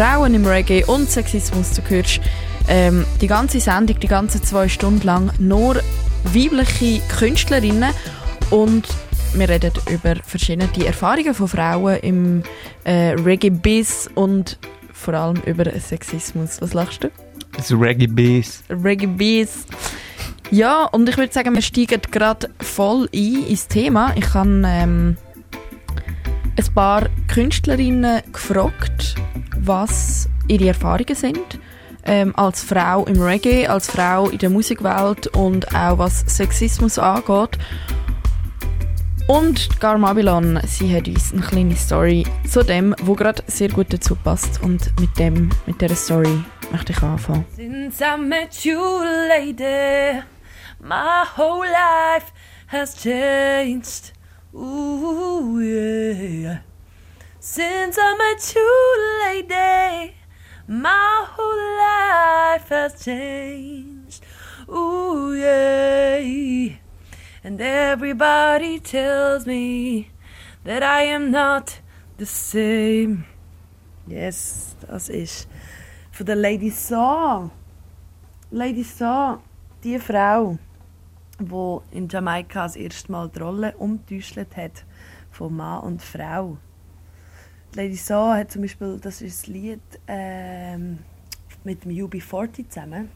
Frauen im Reggae und Sexismus. Du hörst ähm, die ganze Sendung, die ganze zwei Stunden lang nur weibliche Künstlerinnen und wir reden über verschiedene Erfahrungen von Frauen im äh, Reggae-Biz und vor allem über Sexismus. Was lachst du? Das Reggae-Biz. Reggae-Biz. Ja, und ich würde sagen, wir steigen gerade voll ein ins Thema. Ich habe ähm, ein paar Künstlerinnen gefragt, was ihre Erfahrungen sind. Ähm, als Frau im Reggae, als Frau in der Musikwelt und auch was Sexismus angeht. Und Garmabilon, sie hat uns eine kleine Story zu dem, wo gerade sehr gut dazu passt. Und mit dem, mit dieser Story möchte ich anfangen. Since I met you, lady, my whole life has changed. Ooh, yeah. Since I met you, lady, my whole life has changed. Ooh, yeah. And everybody tells me that I am not the same. Yes, das ist von der Lady Saw. Lady Saw, die Frau, die in Jamaika das erste Mal die Rolle umgetäuscht hat von Mann und Frau. Lady Saw hat zum Beispiel, das ist das Lied ähm, mit dem UB40 zusammen.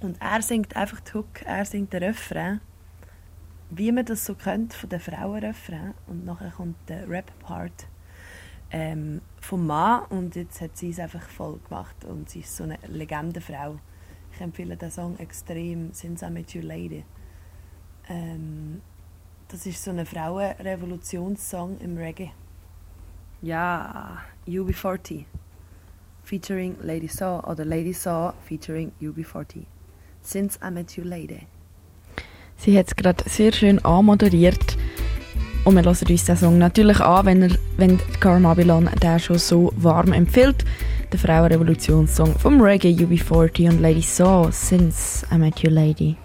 Und er singt einfach die Hook, er singt den Refrain wie man das so kennt von den Frauenrefrain und nachher kommt der Rap-Part ähm, vom Mann und jetzt hat sie es einfach voll gemacht und sie ist so eine Legendenfrau. Ich empfehle den Song extrem, Since I Met You Lady. Ähm, das ist so ein Frauenrevolutionssong im Reggae. Ja, UB40 featuring Lady Saw oder Lady Saw featuring UB40. Since I Met You Lady. Sie hat es gerade sehr schön anmoderiert. Und wir hören uns den Song natürlich an, wenn, er, wenn Carmabilon den schon so warm empfiehlt. Der Frauenrevolutionssong vom Reggae UB40 und Lady Saw, Since I Met You Lady.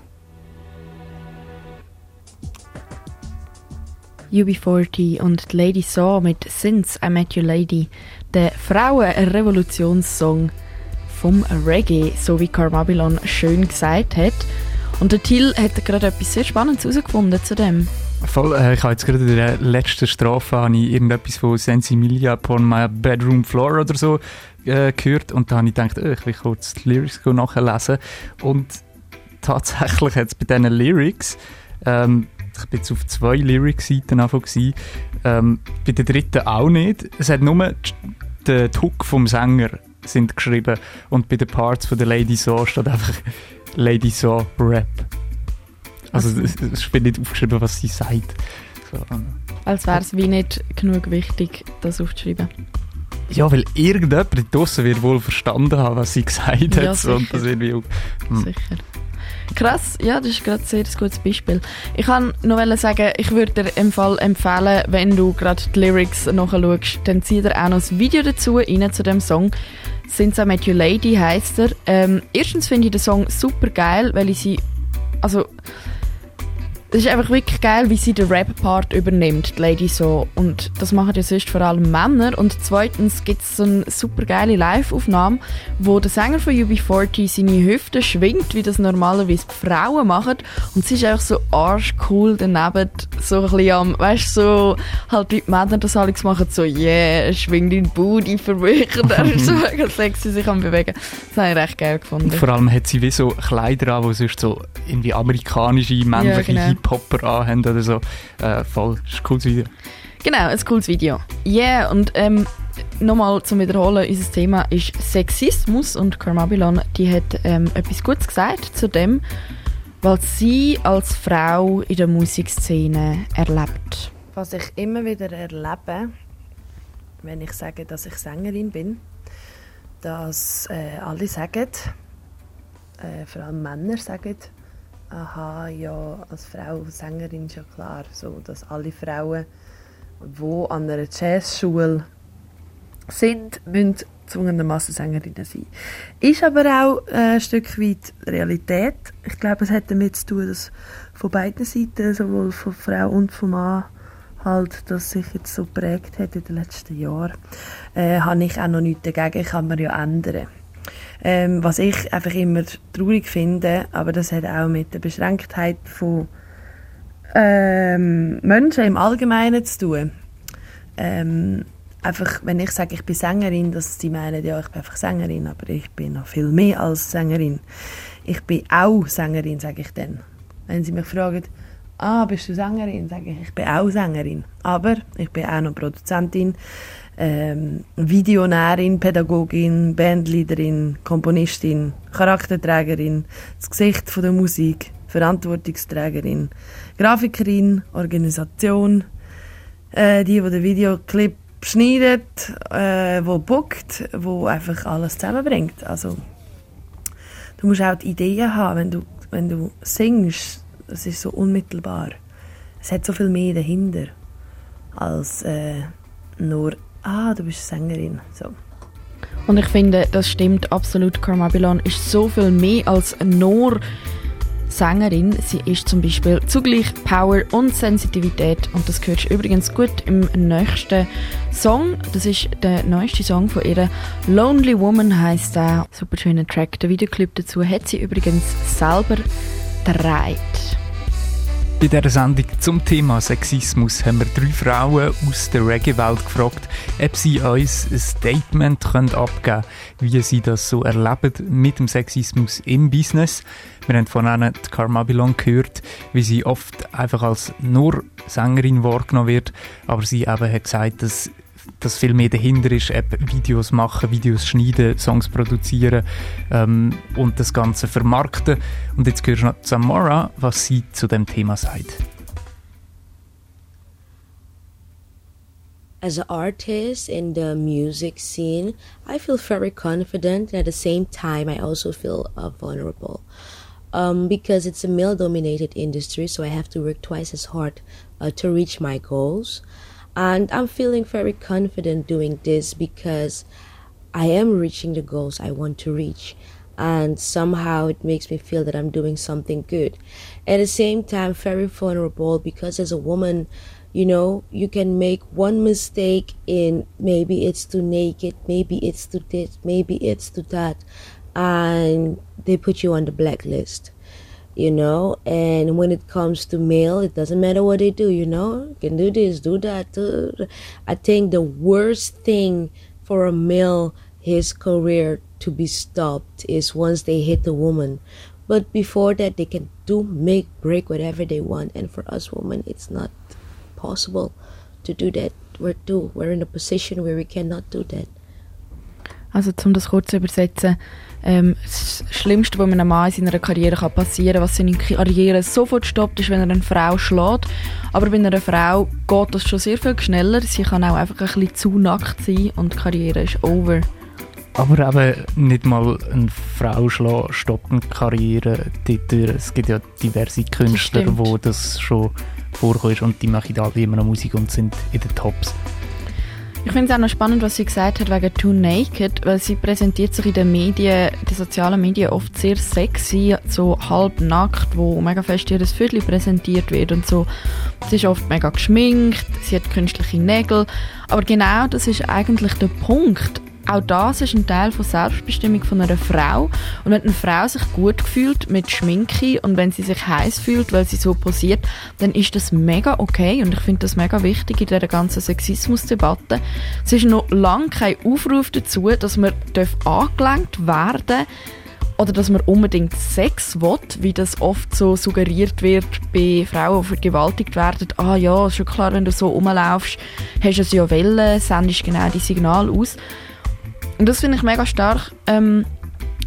UB40 und Lady Saw mit Since I Met You Lady, der Frauenrevolutionssong vom Reggae, so wie Carmabilon schön gesagt hat. Und der Till hat gerade etwas sehr Spannendes herausgefunden zu dem. Voll, äh, ich habe jetzt gerade in der letzten Strafe habe ich irgendetwas von Sensimilia upon my bedroom floor oder so äh, gehört und da habe ich gedacht, oh, ich will kurz die Lyrics nachlesen und tatsächlich hat es bei diesen Lyrics ähm, ich bin jetzt auf zwei Lyrics-Seiten angefangen, ähm, bei der dritten auch nicht. Es hat nur den Hook vom Sänger sind geschrieben und bei den Parts von der Lady So steht einfach Lady So Rap. Also es, es wird nicht aufgeschrieben, was sie sagt. So. Als wäre es wie nicht genug wichtig, das aufzuschreiben. Ja, weil irgendjemand draussen wird wohl verstanden haben, was sie gesagt hat. Ja, so, und das irgendwie hm. Sicher. Krass, ja, das ist gerade sehr ein gutes Beispiel. Ich kann noch sagen, ich würde dir im Fall empfehlen, wenn du gerade die Lyrics nachschaust, dann zieh dir auch noch ein Video dazu rein zu dem Song. Since I Met You Lady heisst er. Ähm, erstens finde ich den Song super geil, weil ich sie. Also, es ist einfach wirklich geil, wie sie den Rap-Part übernimmt, die Lady so. Und das machen ja sonst vor allem Männer. Und zweitens gibt es so eine super geile Live-Aufnahme, wo der Sänger von UB40 seine Hüfte schwingt, wie das normalerweise Frauen machen. Und sie ist einfach so arschcool daneben, so ein bisschen am, weißt du, so, halt wie die Männer das alles machen, so, yeah, schwing dein Booty für mich. Und er ist so mega sexy sich am bewegen. Das habe ich recht geil gefunden. Vor allem hat sie wie so Kleider an, die sonst so irgendwie amerikanische, männliche ja, genau. Hip-Hopper anhaben oder so. Äh, voll, das ist ein cooles Video. Genau, ein cooles Video. Yeah, und ähm, nochmal zum Wiederholen, unser Thema ist Sexismus und Carmabilon, die hat ähm, etwas Gutes gesagt zu dem, was sie als Frau in der Musikszene erlebt. Was ich immer wieder erlebe, wenn ich sage, dass ich Sängerin bin, dass äh, alle sagen, äh, vor allem Männer sagen, aha, ja, als Frau Sängerin ist ja klar, so, dass alle Frauen, die an einer Jazzschule sind, müssen zwungenermassen Sängerinnen sein. Ist aber auch äh, ein Stück weit Realität. Ich glaube, es hat damit zu tun, dass von beiden Seiten, sowohl von Frau und von Mann, halt das sich jetzt so prägt hat in den letzten Jahren, äh, habe ich auch noch nichts dagegen, kann man ja ändern. Ähm, was ich einfach immer traurig finde, aber das hat auch mit der Beschränktheit von ähm, Menschen im Allgemeinen zu tun. Ähm, einfach, wenn ich sage, ich bin Sängerin, dass sie meinen, ja, ich bin einfach Sängerin, aber ich bin noch viel mehr als Sängerin. Ich bin auch Sängerin, sage ich dann. Wenn sie mich fragen, ah, bist du Sängerin, sage ich, ich bin auch Sängerin. Aber ich bin auch noch Produzentin, ähm, Videonärin, Pädagogin, Bandleaderin, Komponistin, Charakterträgerin, das Gesicht von der Musik, Verantwortungsträgerin, Grafikerin, Organisation, äh, die, die den Videoclip schneidet, äh, wo bookt, wo einfach alles zusammenbringt. Also du musst auch die Ideen haben, wenn du, wenn du singst, das ist so unmittelbar. Es hat so viel mehr dahinter als äh, nur ah, du bist Sängerin. So. Und ich finde, das stimmt absolut. Carmabilon ist so viel mehr als nur Sängerin. Sie ist zum Beispiel zugleich Power und Sensitivität. Und das hörst du übrigens gut im nächsten Song. Das ist der neueste Song von ihr. Lonely Woman heißt der. Super schöner Track. Der Videoclip dazu hat sie übrigens selber gedreht. Bei dieser Sendung zum Thema Sexismus haben wir drei Frauen aus der Reggae-Welt gefragt, ob sie uns ein Statement abgeben können, wie sie das so erleben mit dem Sexismus im Business. Wir haben von ihnen die gehört, wie sie oft einfach als nur Sängerin wahrgenommen wird, aber sie eben hat gesagt, dass dass viel mehr dahinter ist, eben Videos machen, Videos schneiden, Songs produzieren ähm, und das Ganze vermarkten. Und jetzt hörst du noch Samara, was sie zu dem Thema sagt. As an artist in the music scene, I feel very confident and at the same time I also feel uh, vulnerable. Um, because it's a male dominated industry, so I have to work twice as hard uh, to reach my goals. And I'm feeling very confident doing this because I am reaching the goals I want to reach. And somehow it makes me feel that I'm doing something good. At the same time, very vulnerable because as a woman, you know, you can make one mistake in maybe it's too naked, maybe it's too this, maybe it's too that, and they put you on the blacklist you know? And when it comes to male it doesn't matter what they do you know? You can do this do that i think the worst thing for a male his career to be stopped is once they hit the woman. But before that they can do make break whatever they want. And for us women it's not possible to do that. We're too we're in a position where we cannot do that. Also um das kurz übersetzen ähm, das Schlimmste, was einem Mann in seiner Karriere kann passieren kann, was seine Karriere sofort stoppt, ist, wenn er eine Frau schlägt. Aber bei einer Frau geht das schon sehr viel schneller. Sie kann auch einfach ein bisschen zu nackt sein und die Karriere ist over. Aber eben nicht mal eine Frau schlagen stoppt eine Karriere. Es gibt ja diverse Künstler, das wo das schon vorkommt und die machen alle immer noch Musik und sind in den Tops. Ich finde es auch noch spannend, was sie gesagt hat wegen Too Naked, weil sie präsentiert sich in den Medien, den sozialen Medien oft sehr sexy, so halb nackt, wo mega fest ihr Viertel präsentiert wird und so. Sie ist oft mega geschminkt, sie hat künstliche Nägel, aber genau das ist eigentlich der Punkt. Auch das ist ein Teil von Selbstbestimmung von einer Frau. Und wenn eine Frau sich gut fühlt mit Schminke und wenn sie sich heiß fühlt, weil sie so posiert, dann ist das mega okay. Und ich finde das mega wichtig in dieser ganzen Sexismusdebatte. Es ist noch lange kein Aufruf dazu, dass man angelenkt werden darf oder dass man unbedingt Sex will, wie das oft so suggeriert wird bei Frauen, die vergewaltigt werden. Ah ja, ist schon klar, wenn du so rumlaufst, hast du es ja Wellen, sendest genau die Signal aus. Und das finde ich mega stark ähm,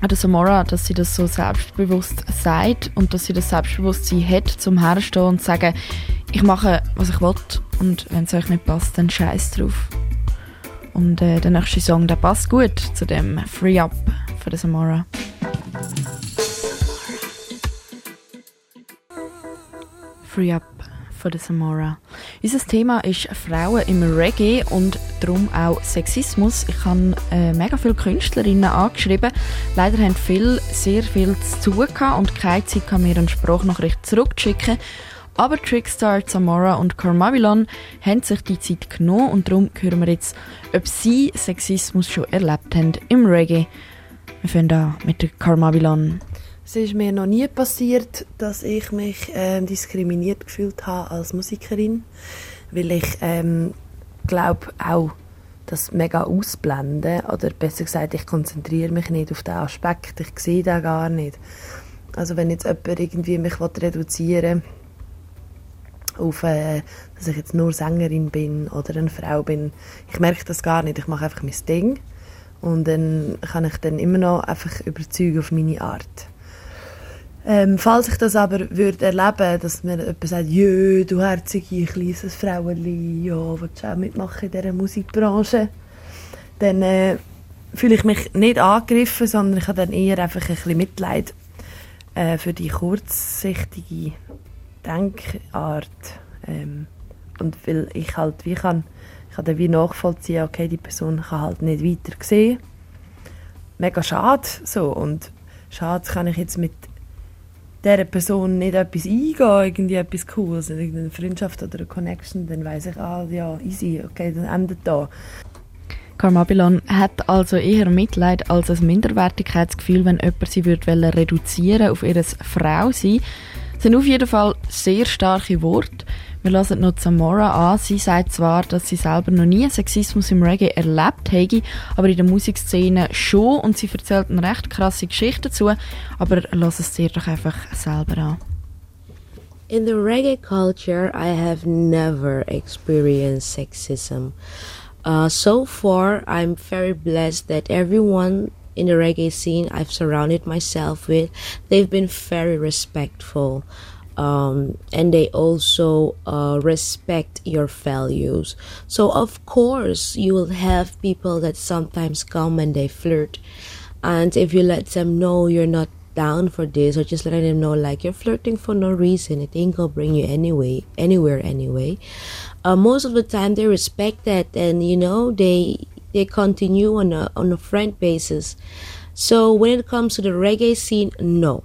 an der Samora, dass sie das so selbstbewusst sagt und dass sie das Selbstbewusstsein hat, zum herstehen und zu sagen, ich mache, was ich will und wenn es euch nicht passt, dann scheiß drauf. Und äh, der nächste Song, der passt gut zu dem Free Up von der Samora. Free Up von der Samora. Unser Thema ist Frauen im Reggae und darum auch Sexismus. Ich habe äh, mega viele Künstlerinnen angeschrieben. Leider haben viele sehr viel zu tun und keine Zeit, mir eine Sprachnachricht zurückzuschicken. Aber Trickstar, Zamora und Carmavilon haben sich die Zeit genommen und darum hören wir jetzt, ob sie Sexismus schon erlebt haben im Reggae. Wir fangen an mit der. Es ist mir noch nie passiert, dass ich mich äh, diskriminiert gefühlt habe als Musikerin, weil ich ähm, glaube auch das mega ausblenden oder besser gesagt, ich konzentriere mich nicht auf den Aspekt, ich sehe den gar nicht. Also wenn jetzt jemand irgendwie mich reduzieren auf, äh, dass ich jetzt nur Sängerin bin oder eine Frau bin, ich merke das gar nicht, ich mache einfach mein Ding und dann kann ich dann immer noch einfach überzeugen auf meine Art. Ähm, falls ich das aber würde erleben, dass mir jemand sagt, jö, du herzige kleines Frauenli, ja, willst du auch mitmachen in dieser Musikbranche? Dann äh, fühle ich mich nicht angegriffen, sondern ich habe dann eher einfach ein bisschen Mitleid äh, für die kurzsichtige Denkart. Ähm, und weil ich halt wie kann, ich kann dann wie nachvollziehen, okay, die Person kann halt nicht weiter sehen. Mega schade, so. Und schade kann ich jetzt mit dieser Person nicht etwas eingehen, irgendwie etwas Cooles, eine Freundschaft oder eine Connection, dann weiß ich, ah ja, easy, okay, dann endet da. Carmabilon hat also eher Mitleid als ein Minderwertigkeitsgefühl, wenn jemand sie würde reduzieren auf ihr Frau-Sein. Das sind auf jeden Fall sehr starke Worte. Wir lassen noch Zamora an. Sie sagt zwar, dass sie selber noch nie Sexismus im Reggae erlebt hätte, aber in der Musikszene schon und sie erzählt eine recht krasse Geschichte dazu. Aber lass es dir doch einfach selber an. In the reggae culture, I have never experienced sexism. Uh, so far, I'm very blessed that everyone in the reggae scene I've surrounded myself with, they've been very respectful. Um, and they also uh, respect your values. So, of course, you will have people that sometimes come and they flirt. And if you let them know you're not down for this, or just letting them know like you're flirting for no reason, it ain't gonna bring you anyway, anywhere anyway. Uh, most of the time, they respect that, and you know they they continue on a on a friend basis. So when it comes to the reggae scene, no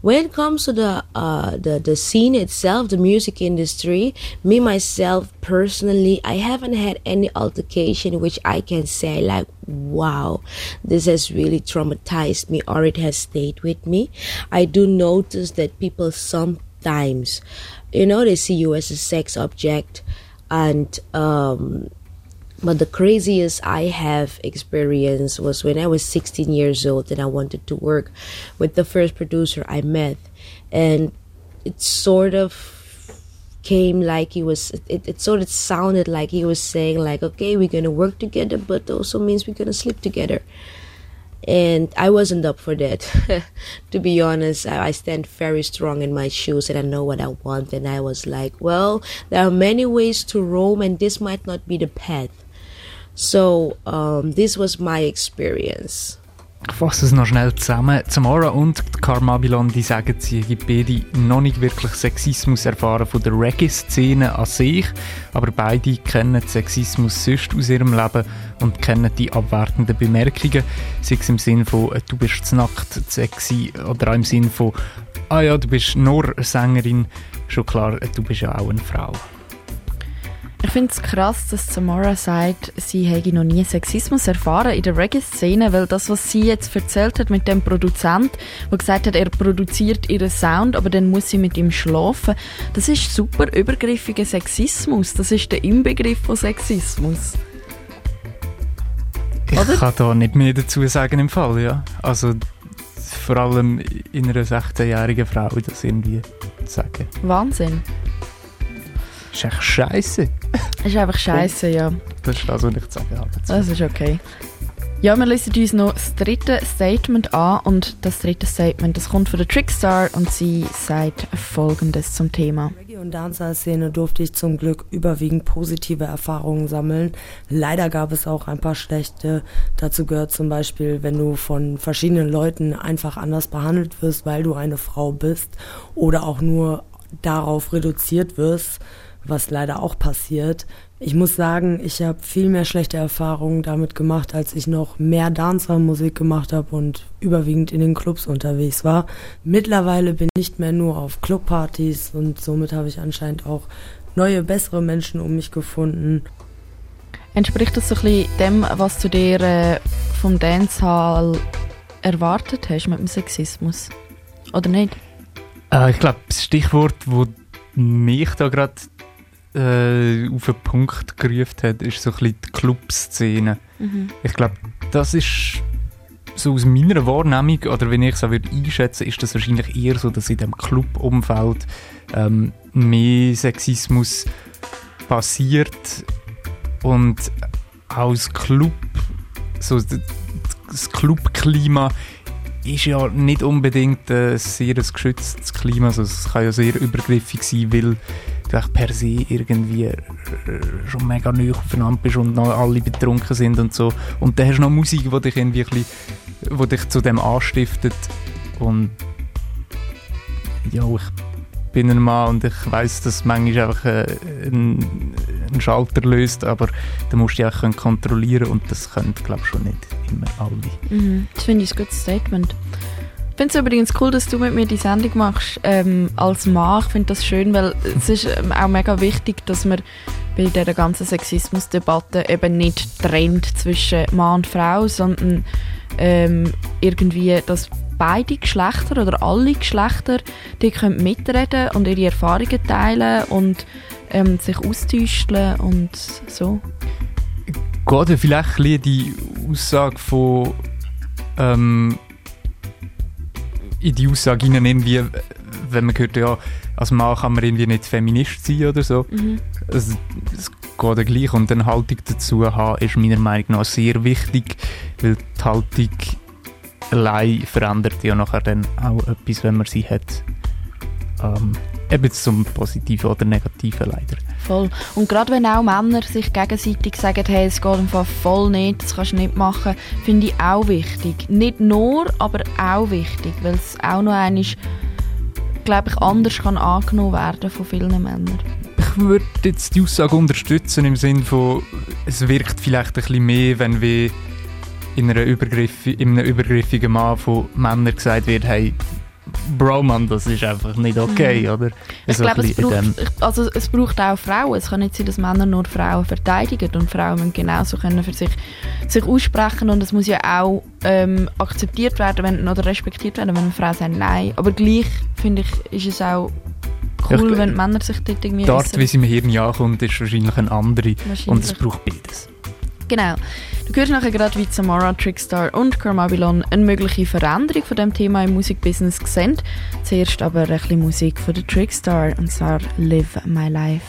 when it comes to the uh, the the scene itself, the music industry, me myself personally, I haven't had any altercation which I can say like, wow, this has really traumatized me or it has stayed with me. I do notice that people sometimes, you know, they see you as a sex object, and um, but the craziest I have experienced was when I was 16 years old and I wanted to work with the first producer I met. And it sort of came like he was, it, it sort of sounded like he was saying, like, okay, we're going to work together, but also means we're going to sleep together. And I wasn't up for that. to be honest, I, I stand very strong in my shoes and I know what I want. And I was like, well, there are many ways to roam, and this might not be the path. So, um, this was my experience. Ich fasse es noch schnell zusammen. Zamora und Carmabilon, die sagen, sie haben beide noch nicht wirklich Sexismus erfahren von der Reggae-Szene an sich, aber beide kennen Sexismus sonst aus ihrem Leben und kennen die abwertenden Bemerkungen, sei es im Sinn von äh, «du bist zu nackt, sexy» oder auch im Sinn von «ah ja, du bist nur Sängerin», schon klar, äh, du bist ja auch eine Frau. Ich finde es krass, dass Samara sagt, sie hätte noch nie Sexismus erfahren in der Reggae-Szene, weil das, was sie jetzt erzählt hat mit dem Produzent, der gesagt hat, er produziert ihren Sound, aber dann muss sie mit ihm schlafen, das ist super übergriffiger Sexismus. Das ist der Inbegriff von Sexismus. Oder? Ich kann da nicht mehr dazu sagen im Fall, ja. Also vor allem in einer 16-jährigen Frau das irgendwie zu sagen. Wahnsinn. Das ist echt scheiße. Das ist einfach scheiße, ja. Das ist das, was ich zu sagen habe. Das ist okay. Ja, wir lesen uns noch das dritte Statement an und das dritte Statement, das kommt von der Trickstar und sie sagt folgendes zum Thema. Reggae- und Dancehall-Szene durfte ich zum Glück überwiegend positive Erfahrungen sammeln. Leider gab es auch ein paar schlechte. Dazu gehört zum Beispiel, wenn du von verschiedenen Leuten einfach anders behandelt wirst, weil du eine Frau bist oder auch nur darauf reduziert wirst, was leider auch passiert. Ich muss sagen, ich habe viel mehr schlechte Erfahrungen damit gemacht, als ich noch mehr Dancer-Musik gemacht habe und überwiegend in den Clubs unterwegs war. Mittlerweile bin ich nicht mehr nur auf Clubpartys und somit habe ich anscheinend auch neue, bessere Menschen um mich gefunden. Entspricht das so ein bisschen dem, was du dir äh, vom Dancehall erwartet hast mit dem Sexismus? Oder nicht? Äh, ich glaube, das Stichwort, das mich da gerade äh, auf den Punkt gerufen hat, ist so ein bisschen die Clubszene. Mhm. Ich glaube, das ist so aus meiner Wahrnehmung, oder wenn ich es auch würde einschätzen ist das wahrscheinlich eher so, dass in dem Clubumfeld ähm, mehr Sexismus passiert und aus Club, so das Clubklima ist ja nicht unbedingt ein sehr geschütztes Klima, also es kann ja sehr übergriffig sein, weil du per se irgendwie äh, schon mega neu aufeinander bist und noch alle betrunken sind und so. Und dann hast du noch Musik, die dich irgendwie bisschen, die dich zu dem anstiftet und ja, ich bin ein Mann und ich weiß, dass manchmal einfach äh, ein, ein, Schalter löst, aber da musst du dich auch kontrollieren und das können, glaube ich, schon nicht immer alle. Mhm. Das finde ich ein gutes Statement. Ich finde es übrigens cool, dass du mit mir die Sendung machst ähm, als Mann. Ich finde das schön, weil es ist ähm, auch mega wichtig, dass man bei dieser ganzen Sexismusdebatte eben nicht trennt zwischen Mann und Frau, sondern ähm, irgendwie, dass beide Geschlechter oder alle Geschlechter die können mitreden und ihre Erfahrungen teilen und ähm, sich austauschen und so. Geht vielleicht die Aussage von ähm, in die Aussage hinein, irgendwie, wenn man hört, ja, als Mann kann man irgendwie nicht Feminist sein oder so. Mhm. Es, es geht ja gleich und eine Haltung dazu haben, ist meiner Meinung nach sehr wichtig, weil die Haltung allein verändert ja nachher dann auch etwas, wenn man sie hat. Ähm, eben zum Positiven oder Negativen leider. Voll. Und gerade wenn auch Männer sich gegenseitig sagen, hey, es geht einfach voll nicht, das kannst du nicht machen, finde ich auch wichtig. Nicht nur, aber auch wichtig, weil es auch noch einmal, glaube ich, anders kann angenommen werden von vielen Männern. Ich würde jetzt die Aussage unterstützen im Sinne von, es wirkt vielleicht ein bisschen mehr, wenn wir in, einer Übergriff, in einem übergriffigen Mann von Männern gesagt wird, hey, Bro, man, das ist einfach nicht okay, mhm. oder? Ich glaube, es, braucht, also, es braucht auch Frauen. Es kann nicht sein, dass Männer nur Frauen verteidigen und Frauen müssen genauso können für sich, sich aussprechen und es muss ja auch ähm, akzeptiert werden wenn, oder respektiert werden, wenn eine Frau sagt Nein. Aber gleich, finde ich, ist es auch cool, ich, wenn Männer sich dort irgendwie... Die Art, wie sie im Hirn ankommt, ist wahrscheinlich eine andere und es braucht beides. Genau. Du hörst nachher gerade, wie Samara, Trickstar und Carmabilon eine mögliche Veränderung von dem Thema im Musikbusiness sehen. Zuerst aber ein bisschen Musik von der Trickstar und zwar Live My Life.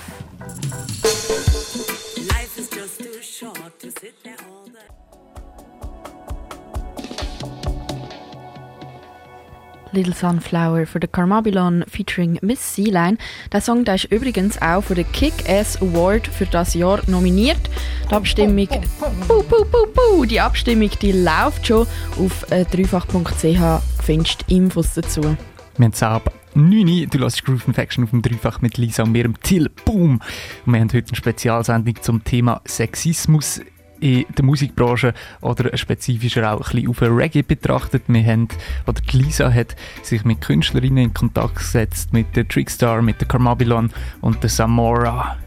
Little Sunflower für The Carmabilon featuring Miss Sealine. Der Song der ist übrigens auch für den Kick-Ass Award für das Jahr nominiert. Die Abstimmung, puh, puh, puh, die Abstimmung die läuft schon. Auf äh, dreifach.ch findest du Infos dazu. Wir haben es ab 9 Du lässt Groove Faction auf dem Dreifach mit Lisa und mir im Till. Boom! Und wir haben heute eine Spezialsendung zum Thema Sexismus in der Musikbranche oder spezifischer auch ein bisschen auf Reggae betrachtet. Wir haben, oder Lisa hat sich mit Künstlerinnen in Kontakt gesetzt, mit der Trickstar, mit der Carmabilon und der Samora.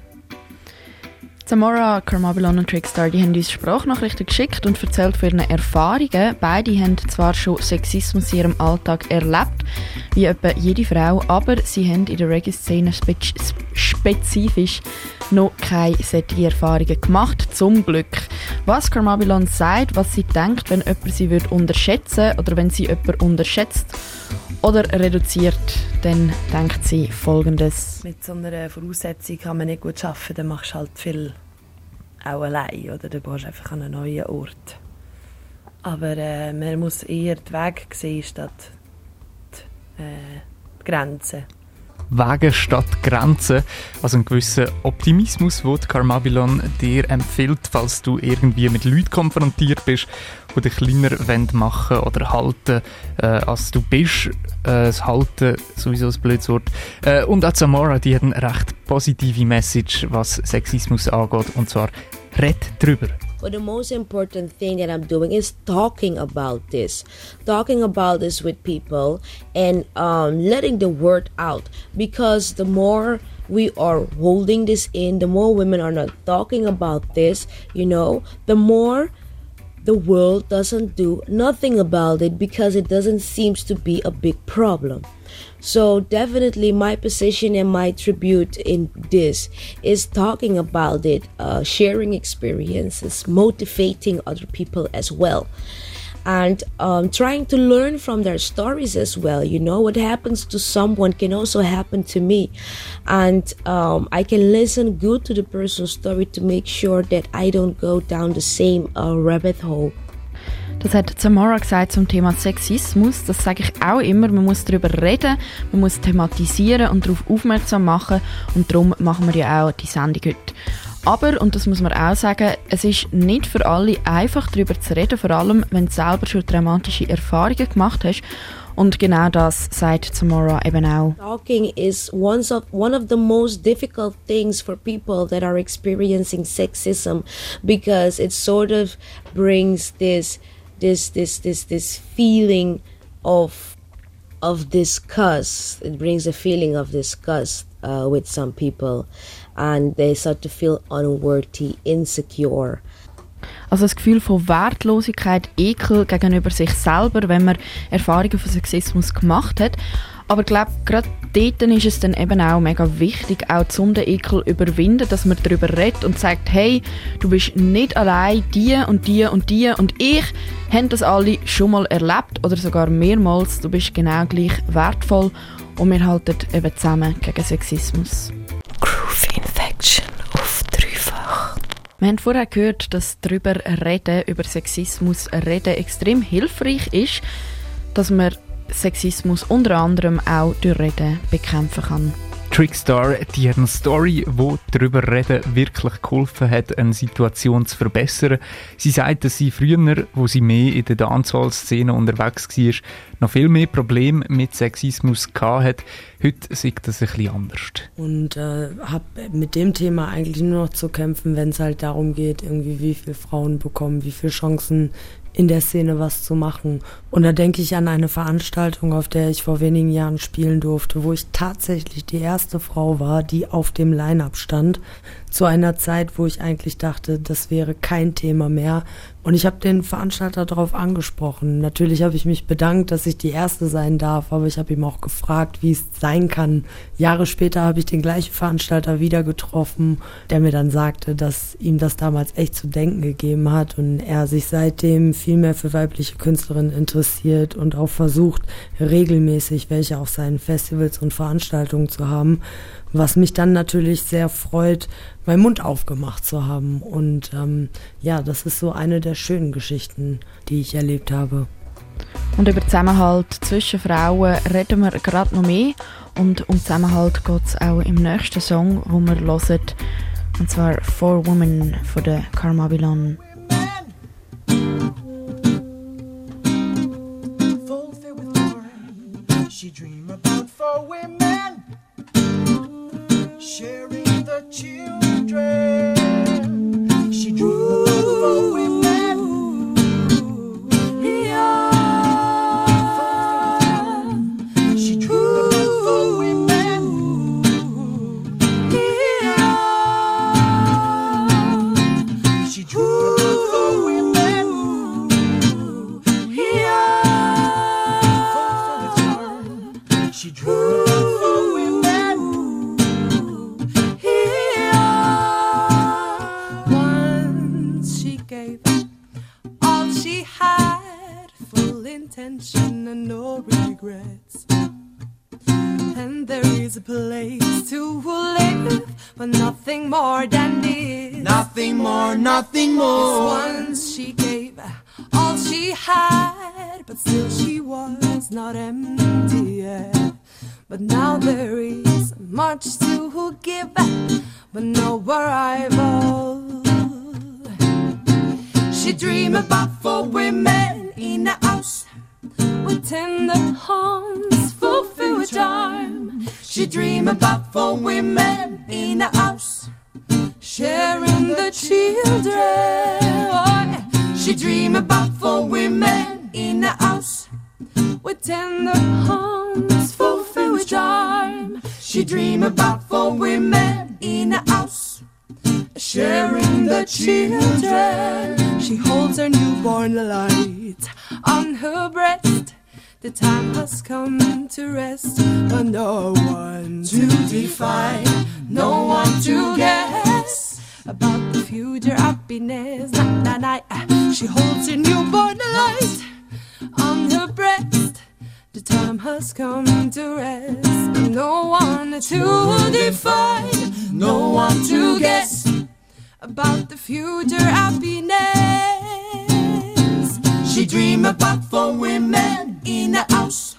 Samora, Carmabilon und Trickstar, die haben uns Sprachnachrichten geschickt und erzählt von ihren Erfahrungen. Beide haben zwar schon Sexismus in ihrem Alltag erlebt, wie etwa jede Frau, aber sie haben in der Reggae-Szene spezifisch noch keine solchen Erfahrungen gemacht, zum Glück. Was Carmabilon sagt, was sie denkt, wenn jemand sie würde unterschätzen oder wenn sie jemanden unterschätzt oder reduziert, dann denkt sie folgendes. Mit so einer Voraussetzung kann man nicht gut arbeiten, dann machst du halt viel auch allein oder dann gehst du einfach an einen neuen Ort. Aber äh, man muss eher den Weg sehen statt die, äh, die Grenzen. Wege statt Grenzen. Also ein gewisser Optimismus, den Carmabilon dir empfiehlt, falls du irgendwie mit Leuten konfrontiert bist, die dich kleiner machen oder halten, äh, als du bist. Äh, das Halten sowieso ein blödes Wort. Äh, und auch Samara, die hat eine recht positive Message, was Sexismus angeht, und zwar red drüber. But the most important thing that I'm doing is talking about this, talking about this with people and um, letting the word out. Because the more we are holding this in, the more women are not talking about this, you know, the more the world doesn't do nothing about it because it doesn't seem to be a big problem. So definitely my position and my tribute in this is talking about it, uh, sharing experiences, motivating other people as well. And um, trying to learn from their stories as well. You know, what happens to someone can also happen to me. And um, I can listen good to the person's story to make sure that I don't go down the same uh, rabbit hole. Das hat Samara gesagt zum Thema Sexismus. Das sage ich auch immer. Man muss darüber reden, man muss thematisieren und darauf aufmerksam machen. Und darum machen wir ja auch die Sendung heute. Aber, und das muss man auch sagen, es ist nicht für alle einfach darüber zu reden, vor allem wenn du selber schon dramatische Erfahrungen gemacht hast. Und genau das sagt Samara eben auch. Talking is one of, one of the most difficult things for people that are experiencing sexism because it sort of brings this this this this this feeling of of disgust. It brings a feeling of disgust uh, with some people, and they start to feel unworthy, insecure. Also das Gefühl von Wertlosigkeit, Ekel gegenüber sich selber, wenn man Erfahrungen von Sexismus gemacht hat. Aber ich glaube, gerade dort ist es dann eben auch mega wichtig, auch zum den Ekel überwinden, dass man darüber redet und sagt, hey, du bist nicht allein, die und die und die und ich haben das alle schon mal erlebt oder sogar mehrmals. Du bist genau gleich wertvoll und wir halten eben zusammen gegen Sexismus. Groove Infection auf dreifach. Wir haben vorher gehört, dass darüber reden, über Sexismus reden extrem hilfreich ist, dass man Sexismus unter anderem auch durch Reden bekämpfen kann. Trickstar, die hat eine Story, wo darüber reden wirklich geholfen hat, eine Situation zu verbessern. Sie sagt, dass sie früher, wo sie mehr in der Dancehall-Szene unterwegs war, noch viel mehr Probleme mit Sexismus hatte. Heute sieht das ein bisschen anders. Und äh, habe mit dem Thema eigentlich nur noch zu kämpfen, wenn es halt darum geht, irgendwie wie viele Frauen bekommen, wie viele Chancen in der Szene was zu machen. Und da denke ich an eine Veranstaltung, auf der ich vor wenigen Jahren spielen durfte, wo ich tatsächlich die erste Frau war, die auf dem Line-up stand. Zu einer Zeit, wo ich eigentlich dachte, das wäre kein Thema mehr, und ich habe den Veranstalter darauf angesprochen. Natürlich habe ich mich bedankt, dass ich die Erste sein darf, aber ich habe ihm auch gefragt, wie es sein kann. Jahre später habe ich den gleichen Veranstalter wieder getroffen, der mir dann sagte, dass ihm das damals echt zu denken gegeben hat und er sich seitdem viel mehr für weibliche Künstlerinnen interessiert und auch versucht, regelmäßig welche auf seinen Festivals und Veranstaltungen zu haben was mich dann natürlich sehr freut, meinen Mund aufgemacht zu haben. Und ähm, ja, das ist so eine der schönen Geschichten, die ich erlebt habe. Und über Zusammenhalt zwischen Frauen reden wir gerade noch mehr. Und um Zusammenhalt geht es auch im nächsten Song, wo wir hören. Und zwar Four Women von der Carmabilon. There is much to give, but no arrival. She dream about four women in a house with tender arms, fulfill charm. She dream about four women in a house sharing the children. She dream about four women in a house with tender fulfilled with She dream about four women in a house sharing the children. She holds her newborn light on her breast. The time has come to rest, but no one to define, no one to guess about the future happiness. Night, night, night. She holds her newborn light on her breast. Time has come to rest, no one to define, no one to guess about the future happiness. She dream about four women in a house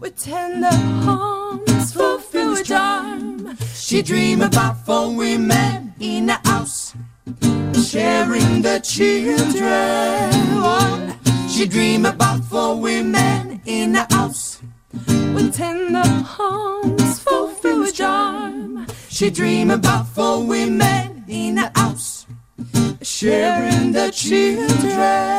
with tender arms, fulfilled with charm. She dream about four women in a house sharing the children. She dream about four women in a house with tender arms, fulfilled with charm. She dream about four women in a house sharing the children.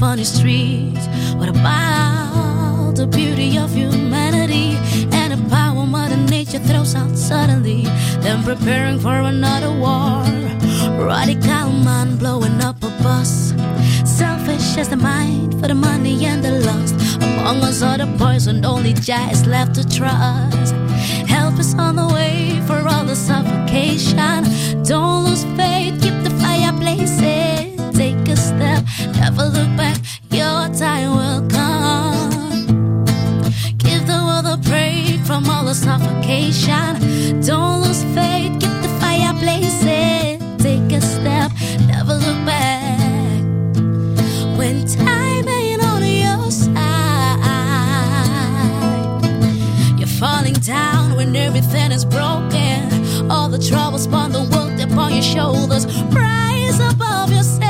The streets. What about the beauty of humanity and the power Mother Nature throws out suddenly? Then preparing for another war. Radical man blowing up a bus. Selfish as the mind for the money and the lust. Among us are the poison, only Jah is left to trust. Help is on the way for all the suffocation. Don't lose faith, keep the fire blazing. Step, never look back. Your time will come. Give the world a break from all the suffocation. Don't lose faith, keep the fire blazing. Take a step, never look back. When time ain't on your side, you're falling down when everything is broken. All the troubles upon the world, upon your shoulders. Rise above yourself.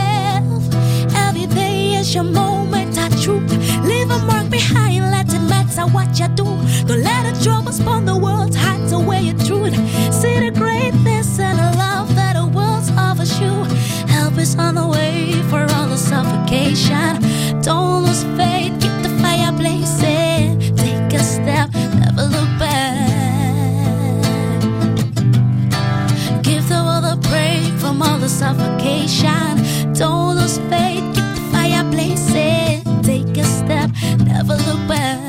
Your moment of truth. Leave a mark behind, let it matter what you do. Don't let the troubles upon the world hide away your truth. See the greatness and the love that the world offers you. Help is on the way for all the suffocation. Don't lose faith, keep the fire blazing. Take a step, never look back. Give the world a break from all the suffocation. Don't lose faith, never look back.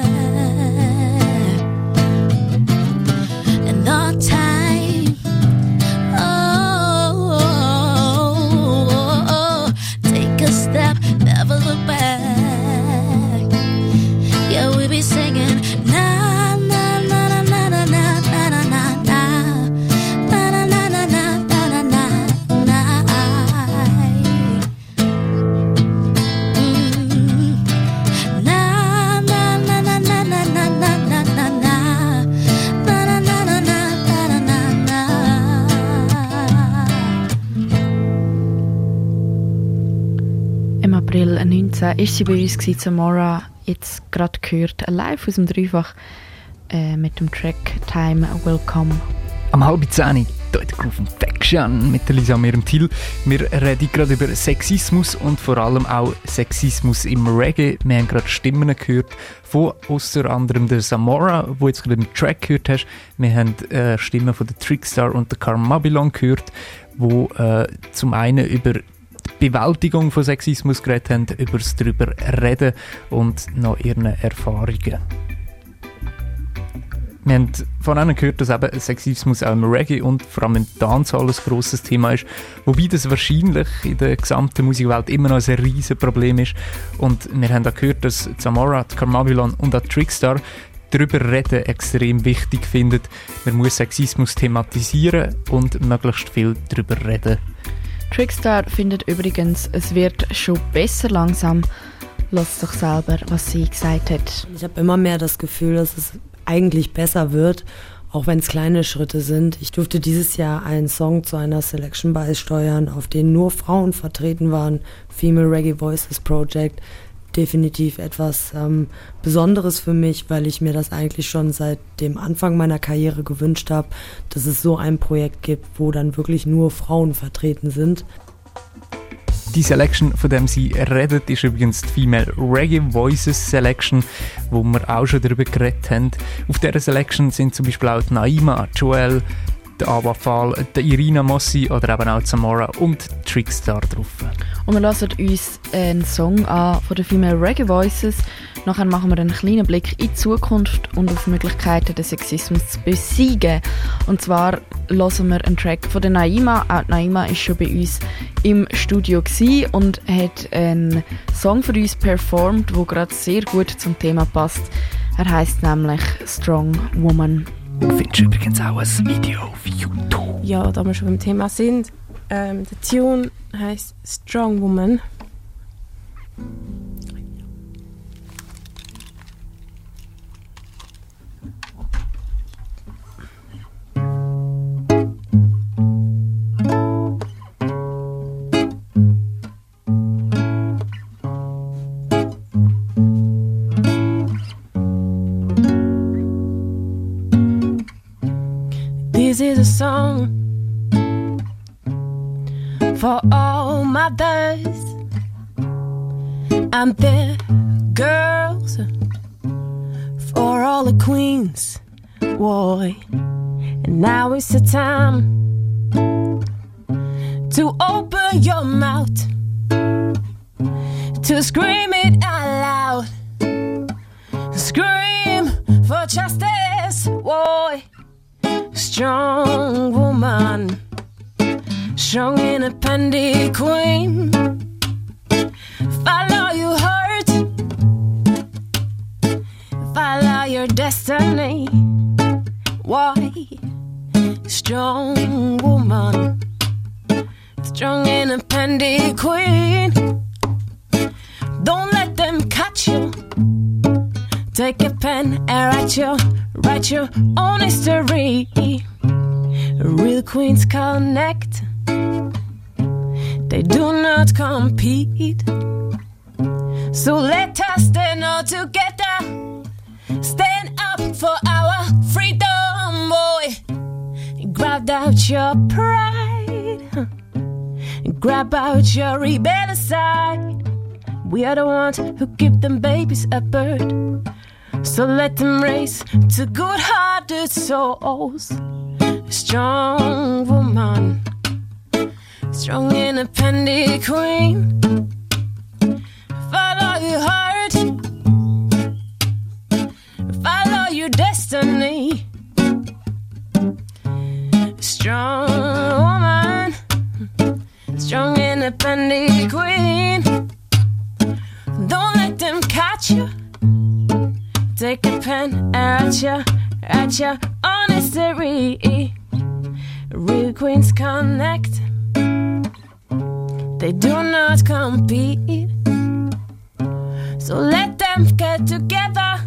2019 ist sie bei uns gewesen, Samora, jetzt gerade gehört, live aus dem Dreifach äh, mit dem Track Time Will Come. Am halben Zehn, hier in der Groove Faction mit Lisa und mir im Thiel. Wir reden gerade über Sexismus und vor allem auch Sexismus im Reggae. Wir haben gerade Stimmen gehört von unter anderem der Samora, wo jetzt gerade im Track gehört hast. Wir haben äh, Stimmen von der Trickstar und der Carmabilon gehört, wo äh, zum einen über Bewältigung von Sexismus geredet haben, über das darüber reden und noch ihren Erfahrungen. Wir haben von ihnen gehört, dass eben Sexismus auch im Reggae und vor allem im Dancehall ein grosses Thema ist. Wobei das wahrscheinlich in der gesamten Musikwelt immer noch ein riesiges Problem ist. Und wir haben auch gehört, dass Zamora, Carmabilon und auch Trickstar darüber reden extrem wichtig findet. Man muss Sexismus thematisieren und möglichst viel darüber reden. Trickstar findet übrigens, es wird schon besser langsam. Lass doch selber, was sie gesagt hat. Ich habe immer mehr das Gefühl, dass es eigentlich besser wird, auch wenn es kleine Schritte sind. Ich durfte dieses Jahr einen Song zu einer Selection beisteuern, auf den nur Frauen vertreten waren. Female Reggae Voices Project. Definitiv etwas ähm, Besonderes für mich, weil ich mir das eigentlich schon seit dem Anfang meiner Karriere gewünscht habe, dass es so ein Projekt gibt, wo dann wirklich nur Frauen vertreten sind. Die Selection, von dem sie redet, ist übrigens die Female Reggae Voices Selection, wo wir auch schon darüber geredet haben. Auf dieser Selection sind zum Beispiel auch Naima, Joel, der Ava Fall, der Irina Mossi oder eben auch Zamora und Trickstar drauf. Und wir hören uns einen Song an von den Female Reggae Voices. Nachher machen wir einen kleinen Blick in die Zukunft und auf Möglichkeiten, den Sexismus zu besiegen. Und zwar hören wir einen Track von der Naima. Auch die Naima ist schon bei uns im Studio und hat einen Song für uns performt, der gerade sehr gut zum Thema passt. Er heißt nämlich Strong Woman. Du findest übrigens auch ein Video auf YouTube. Ja, da wir schon beim Thema sind, ähm, der Tune heißt Strong Woman. This is a song for all mothers and their girls, for all the queens, boy. And now is the time to open your mouth to scream it out loud. Scream for justice, boy. Strong woman, strong independent queen. Follow your heart, follow your destiny. Why? Strong woman, strong independent queen. Don't let them catch you. Take a pen and write your, write your own history. Real queens connect They do not compete. So let us stand all together. Stand up for our freedom, boy. Grab out your pride. Grab out your rebellious side. We are the ones who give them babies a bird. So let them race to good hearted souls. Strong woman, strong independent queen. Follow your heart, follow your destiny. Strong woman, strong independent queen. Don't let them catch you. Take a pen, at ya, at ya, honesty. Real queens connect. They do not compete. So let them get together.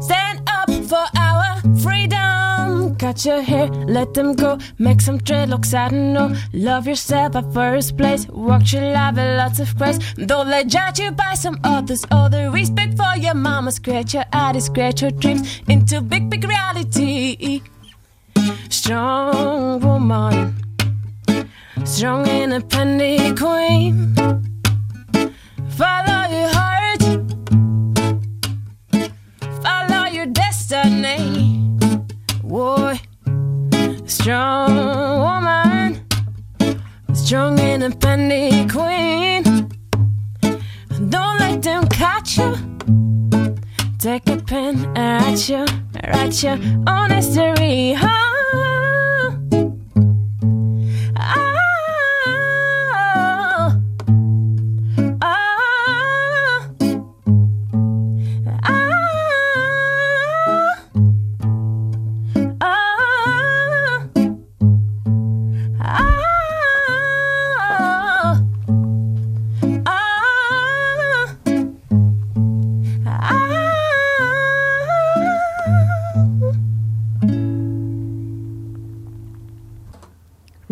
Stand up for our freedom. Cut your hair, let them go. Make some dreadlocks, I don't know. Love yourself at first place. Walk your life with lots of grace. Don't let judge you by some others. All the respect for your mama. Scratch your eyes, scratch your dreams into big, big reality. Strong woman, strong independent queen. Follow your heart, follow your destiny. Boy, strong woman, strong independent queen. Don't let them catch you. Take a pen and write you, write you on history. Ah,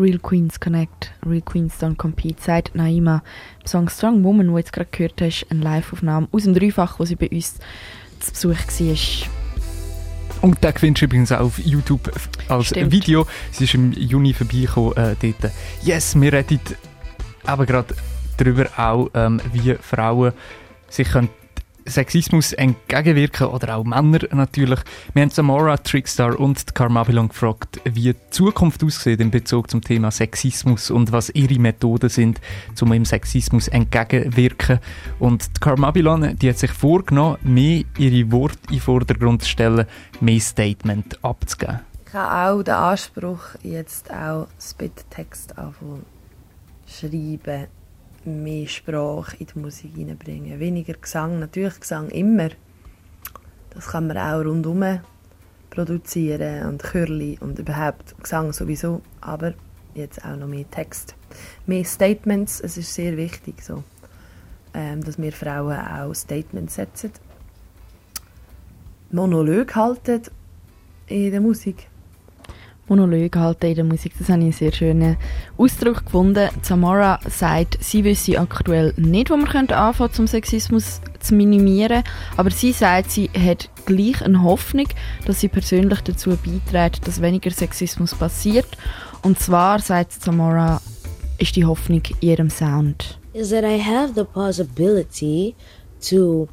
Real Queens Connect, Real Queens Don't Compete, sagt Naima. Im Song Strong Woman, wo du jetzt gerade gehört hast, eine Live-Aufnahme aus dem Dreifach, wo sie bei uns zu Besuch war. Und den gewinnst du übrigens auch auf YouTube als Stimmt. Video. Sie ist im Juni vorbeigekommen äh, dort. Yes, wir reden aber gerade darüber auch, ähm, wie Frauen sich können Sexismus entgegenwirken oder auch Männer natürlich. Wir haben Samora, Trickstar und die Carmabilon gefragt, wie die Zukunft aussieht in Bezug zum Thema Sexismus und was ihre Methoden sind, um dem Sexismus entgegenwirken. Und die Carmabilon, die hat sich vorgenommen, mehr ihre Worte in den Vordergrund zu stellen, mehr Statement abzugeben. Ich habe auch den Anspruch, jetzt auch Spit-Text anfangen schreiben, mehr Sprache in die Musik hineinbringen. Weniger Gesang, natürlich Gesang immer. Das kann man auch rundum produzieren und Chörli und überhaupt Gesang sowieso, aber jetzt auch noch mehr Text. Mehr Statements, es ist sehr wichtig so, ähm, dass wir Frauen auch Statements setzen. Monolog halten in der Musik. Monologe halten in der Musik, das habe ich einen sehr schönen Ausdruck gefunden. Samara sagt, sie wisse aktuell nicht, wo man könnte anfangen um Sexismus zu minimieren, aber sie sagt, sie hat gleich eine Hoffnung, dass sie persönlich dazu beiträgt, dass weniger Sexismus passiert. Und zwar, sagt Samara, ist die Hoffnung in ihrem Sound. is that I have the possibility to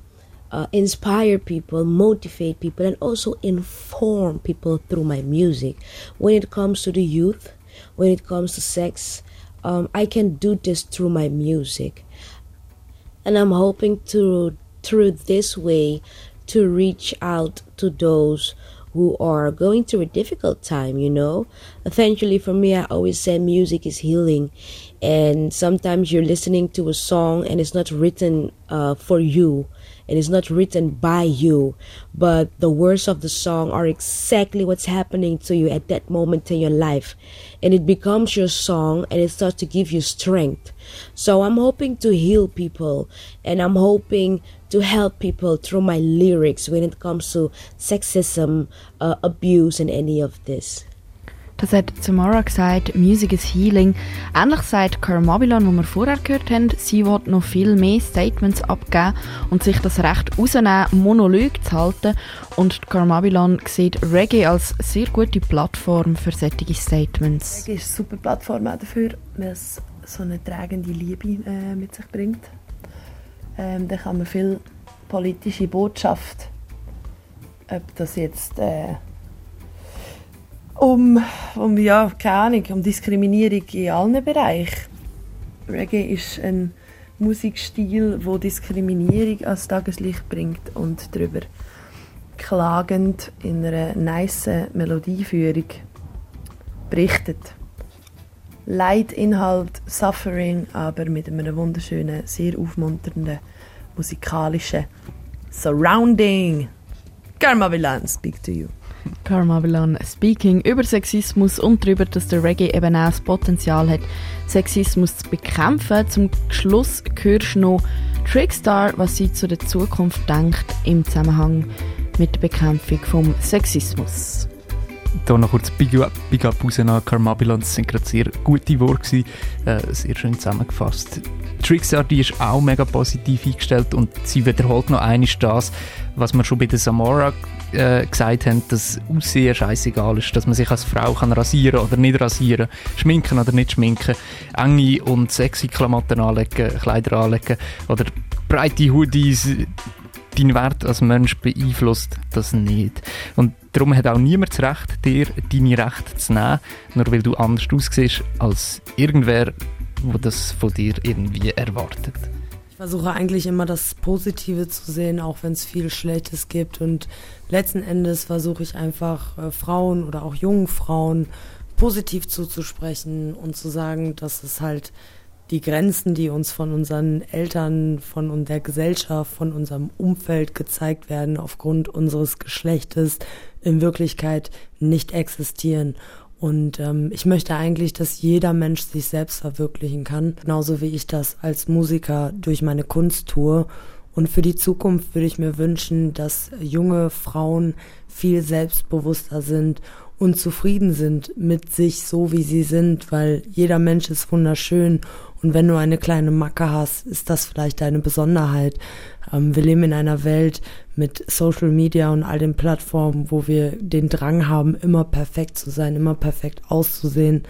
uh, inspire people, motivate people, and also inform people through my music. When it comes to the youth, when it comes to sex, um, I can do this through my music. And I'm hoping to, through this way, to reach out to those who are going through a difficult time, you know. Eventually, for me, I always say music is healing. And sometimes you're listening to a song and it's not written uh, for you and it's not written by you, but the words of the song are exactly what's happening to you at that moment in your life. And it becomes your song and it starts to give you strength. So I'm hoping to heal people and I'm hoping to help people through my lyrics when it comes to sexism, uh, abuse, and any of this. Das hat Tamara gesagt, Music is Healing. Ähnlich sagt Carmabilon, wo wir vorher gehört haben, sie will noch viel mehr Statements abgeben und sich das Recht rausnehmen, Monolog zu halten. Und Carmabilon sieht Reggae als sehr gute Plattform für solche Statements. Reggae ist eine super Plattform auch dafür, weil es so eine tragende Liebe äh, mit sich bringt. Ähm, da kann man viel politische Botschaft, ob das jetzt... Äh, um, um ja, keine Ahnung, um Diskriminierung in allen Bereichen. Reggae ist ein Musikstil, wo Diskriminierung ans Tageslicht bringt und darüber klagend in einer nice Melodieführung berichtet. Leidinhalt, Suffering, aber mit einem wunderschönen, sehr aufmunternden musikalischen Surrounding. Karma Villan, speak to you. Karma Villan speaking über Sexismus und darüber, dass der Reggae eben auch das Potenzial hat, Sexismus zu bekämpfen. Zum Schluss hörst du noch Trickstar, was sie zu der Zukunft denkt im Zusammenhang mit der Bekämpfung vom Sexismus. Hier noch kurz Big Up, Big Up raus an Carmabilans. Das sind gerade sehr gute Worte äh, sehr schön zusammengefasst. Trickstar, die ist auch mega positiv eingestellt und sie wiederholt noch einmal das, was wir schon bei der Samora äh, gesagt haben, dass Aussehen scheißegal ist, dass man sich als Frau kann rasieren oder nicht rasieren, schminken oder nicht schminken, enge und sexy Klamotten anlegen, Kleider anlegen oder breite Hoodies, dein Wert als Mensch beeinflusst das nicht. Und darum hat auch niemand das Recht, dir deine Rechte zu nehmen, nur weil du anders aussiehst als irgendwer, der das von dir irgendwie erwartet. Ich versuche eigentlich immer das Positive zu sehen, auch wenn es viel Schlechtes gibt. Und letzten Endes versuche ich einfach äh, Frauen oder auch jungen Frauen positiv zuzusprechen und zu sagen, dass es halt die Grenzen, die uns von unseren Eltern, von der Gesellschaft, von unserem Umfeld gezeigt werden aufgrund unseres Geschlechtes, in Wirklichkeit nicht existieren. Und ähm, ich möchte eigentlich, dass jeder Mensch sich selbst verwirklichen kann, genauso wie ich das als Musiker durch meine Kunst tue. Und für die Zukunft würde ich mir wünschen, dass junge Frauen viel selbstbewusster sind und zufrieden sind mit sich so, wie sie sind, weil jeder Mensch ist wunderschön und wenn du eine kleine Macke hast, ist das vielleicht deine Besonderheit. Ähm, wir leben in einer Welt mit Social Media und all den Plattformen, wo wir den Drang haben, immer perfekt zu sein, immer perfekt auszusehen.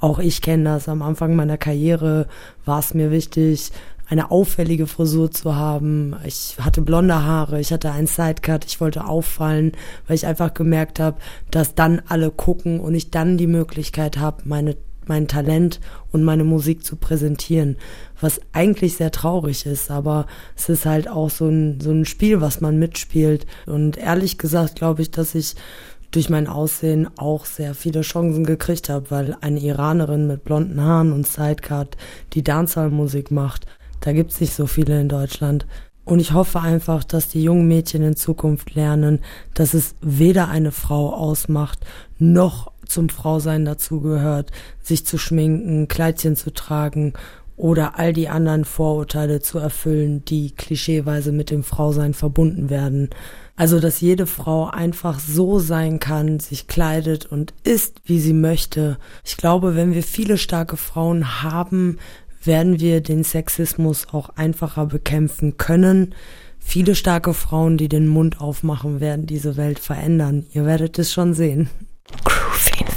Auch ich kenne das. Am Anfang meiner Karriere war es mir wichtig, eine auffällige Frisur zu haben. Ich hatte blonde Haare, ich hatte einen Sidecut, ich wollte auffallen, weil ich einfach gemerkt habe, dass dann alle gucken und ich dann die Möglichkeit habe, meine mein Talent und meine Musik zu präsentieren, was eigentlich sehr traurig ist, aber es ist halt auch so ein, so ein Spiel, was man mitspielt. Und ehrlich gesagt glaube ich, dass ich durch mein Aussehen auch sehr viele Chancen gekriegt habe, weil eine Iranerin mit blonden Haaren und Sidecut, die Dancehall-Musik macht, da gibt es nicht so viele in Deutschland. Und ich hoffe einfach, dass die jungen Mädchen in Zukunft lernen, dass es weder eine Frau ausmacht, noch zum Frausein dazugehört, sich zu schminken, Kleidchen zu tragen oder all die anderen Vorurteile zu erfüllen, die klischeeweise mit dem Frausein verbunden werden. Also, dass jede Frau einfach so sein kann, sich kleidet und ist, wie sie möchte. Ich glaube, wenn wir viele starke Frauen haben, werden wir den Sexismus auch einfacher bekämpfen können. Viele starke Frauen, die den Mund aufmachen, werden diese Welt verändern. Ihr werdet es schon sehen. Groovy.